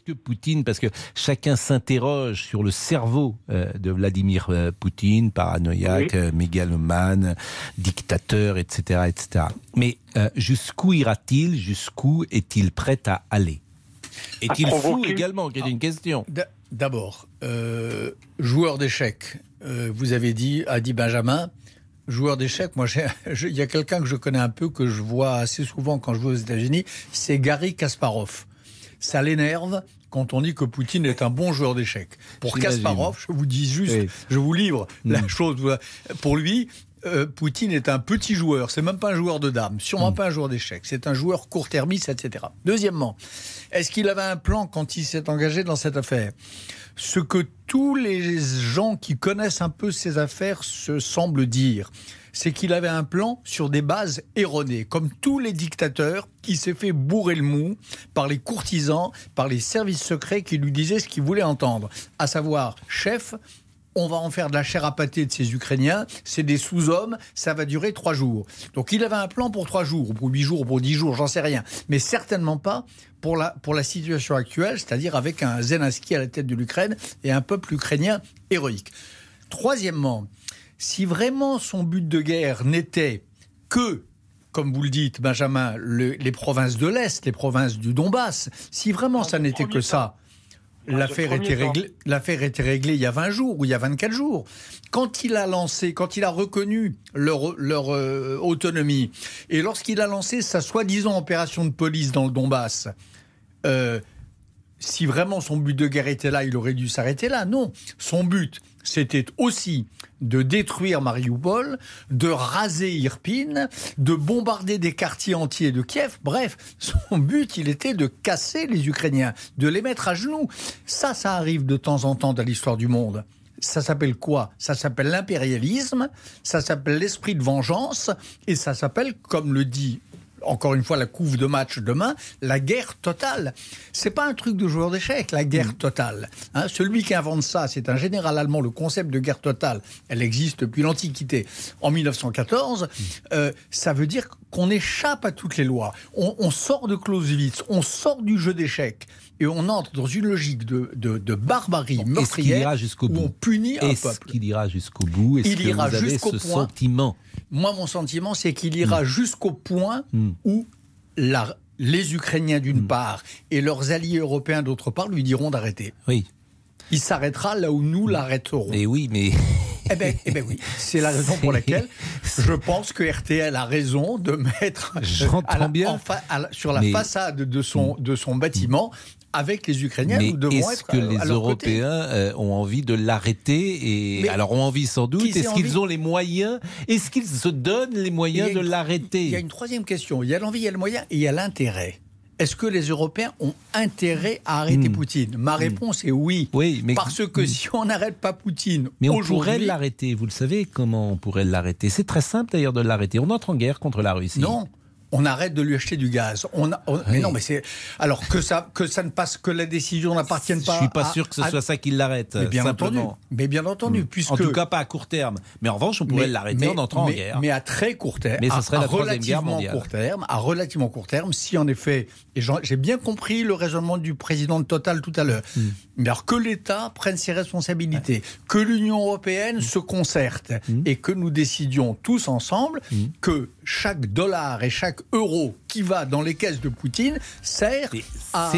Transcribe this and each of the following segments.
Est-ce que Poutine, parce que chacun s'interroge sur le cerveau euh, de Vladimir euh, Poutine, paranoïaque, euh, mégalomane, dictateur, etc., etc. Mais jusqu'où ira-t-il Jusqu'où est-il prêt à aller? Est-il fou également? C'est une question. D'abord, joueur d'échecs, vous avez dit, a dit Benjamin, joueur d'échecs, moi, il y a quelqu'un que je connais un peu, que je vois assez souvent quand je vais aux États-Unis, c'est Gary Kasparov ça l'énerve quand on dit que Poutine est un bon joueur d'échecs. Pour Kasparov, je vous dis juste, je vous livre la mm. chose. Pour lui, euh, Poutine est un petit joueur, c'est même pas un joueur de dames, sûrement mm. pas un joueur d'échecs, c'est un joueur court-termiste, etc. Deuxièmement, est-ce qu'il avait un plan quand il s'est engagé dans cette affaire? Ce que tous les gens qui connaissent un peu ces affaires se semblent dire, c'est qu'il avait un plan sur des bases erronées, comme tous les dictateurs qui s'est fait bourrer le mou par les courtisans, par les services secrets qui lui disaient ce qu'il voulait entendre, à savoir, chef, on va en faire de la chair à pâté de ces Ukrainiens, c'est des sous-hommes, ça va durer trois jours. Donc il avait un plan pour trois jours, ou pour huit jours, ou pour dix jours, j'en sais rien, mais certainement pas pour la, pour la situation actuelle, c'est-à-dire avec un Zelensky à la tête de l'Ukraine et un peuple ukrainien héroïque. Troisièmement, si vraiment son but de guerre n'était que comme vous le dites, Benjamin, les provinces de l'Est, les provinces du Donbass, si vraiment ça n'était que ça, l'affaire était, réglée, l'affaire était réglée il y a 20 jours ou il y a 24 jours. Quand il a lancé, quand il a reconnu leur, leur euh, autonomie, et lorsqu'il a lancé sa soi-disant opération de police dans le Donbass, euh, si vraiment son but de guerre était là, il aurait dû s'arrêter là. Non, son but, c'était aussi de détruire Mariupol, de raser Irpin, de bombarder des quartiers entiers de Kiev. Bref, son but, il était de casser les Ukrainiens, de les mettre à genoux. Ça, ça arrive de temps en temps dans l'histoire du monde. Ça s'appelle quoi? Ça s'appelle l'impérialisme, ça s'appelle l'esprit de vengeance, et ça s'appelle, comme le dit encore une fois la couve de match demain, la guerre totale. C'est pas un truc de joueur d'échecs, la guerre mm. totale. Hein. celui qui invente ça, c'est un général allemand. Le concept de guerre totale, elle existe depuis l'Antiquité. En 1914, mm. euh, ça veut dire qu'on échappe à toutes les lois. On, sort de Clausewitz, on sort du jeu d'échecs et on entre dans une logique de, de, barbarie meurtrière jusqu'au bout où on punit un peuple. Est-ce qu'il ira jusqu'au bout? Est-ce Il ira jusqu'au point. Sentiment? Moi, mon sentiment, c'est qu'il ira hmm. jusqu'au point hmm. où les Ukrainiens, d'une hmm. part, et leurs alliés européens, d'autre part, lui diront d'arrêter. Oui. Il s'arrêtera là où nous l'arrêterons. Et oui, mais. Eh bien eh ben oui, c'est la raison pour laquelle je pense que RTL a raison de mettre bien. sur la façade de son, de son bâtiment avec les Ukrainiens, Mais est-ce que les Européens euh, ont envie de l'arrêter et alors ont envie sans doute Est-ce qu'ils ont les moyens Est-ce qu'ils se donnent les moyens de l'arrêter? Il y a une troisième question. Il y a l'envie, il y a le moyen et il y a l'intérêt. Est-ce que les Européens ont intérêt à arrêter hmm. Poutine? Ma hmm. réponse est oui. Oui, mais parce que si on n'arrête pas Poutine, mais on pourrait l'arrêter. Vous le savez comment on pourrait l'arrêter? C'est très simple d'ailleurs de l'arrêter. On entre en guerre contre la Russie. Non, on arrête de lui acheter du gaz. On, Mais non, mais c'est alors que ça que ça ne passe que la décision n'appartienne pas. Je suis pas sûr que ce soit ça qui l'arrête. Mais bien simplement. entendu. Mais bien entendu, hmm. puisque en tout cas pas à court terme. Mais en revanche, on pourrait l'arrêter en entrant en guerre. Mais à très court terme. Mais ce serait à, la troisième guerre mondiale. Court terme, à relativement court terme, si en effet, et j'ai bien compris le raisonnement du président de Total tout à l'heure. Hmm. Mais alors que l'État prenne ses responsabilités, que l'Union européenne hmm. se concerte et que nous décidions tous ensemble que chaque dollar et chaque euro qui va dans les caisses de Poutine sert à,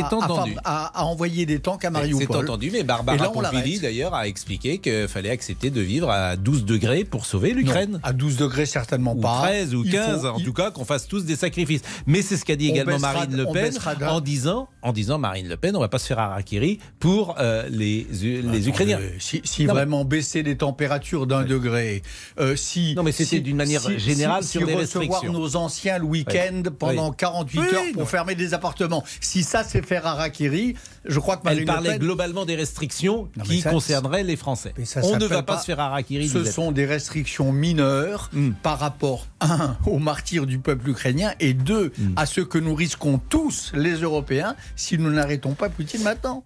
à, envoyer des tanks à Mariupol. C'est entendu, mais Barbara Pompili d'ailleurs a expliqué qu'il fallait accepter de vivre à 12 degrés pour sauver l'Ukraine. À 12 degrés certainement pas. 13 ou 15, en tout cas qu'on fasse tous des sacrifices. Mais c'est ce qu'a dit également Marine Le Pen en disant, en disant Marine Le Pen, on va pas se faire harakiri pour euh, les, les Ukrainiens. Si, vraiment baisser les températures d'un degré, euh, si non mais c'était d'une manière générale sur des recevoir nos anciens le week-end pendant 48 heures pour fermer des appartements. Si ça, c'est faire harakiri, je crois que Marine Elle parlait globalement des restrictions qui concerneraient les Français. On ne va pas, se faire harakiri. Ce sont des restrictions mineures hmm. par rapport, un, aux martyrs du peuple ukrainien et deux, hmm. à ce que nous risquons tous, les Européens, si nous n'arrêtons pas Poutine maintenant.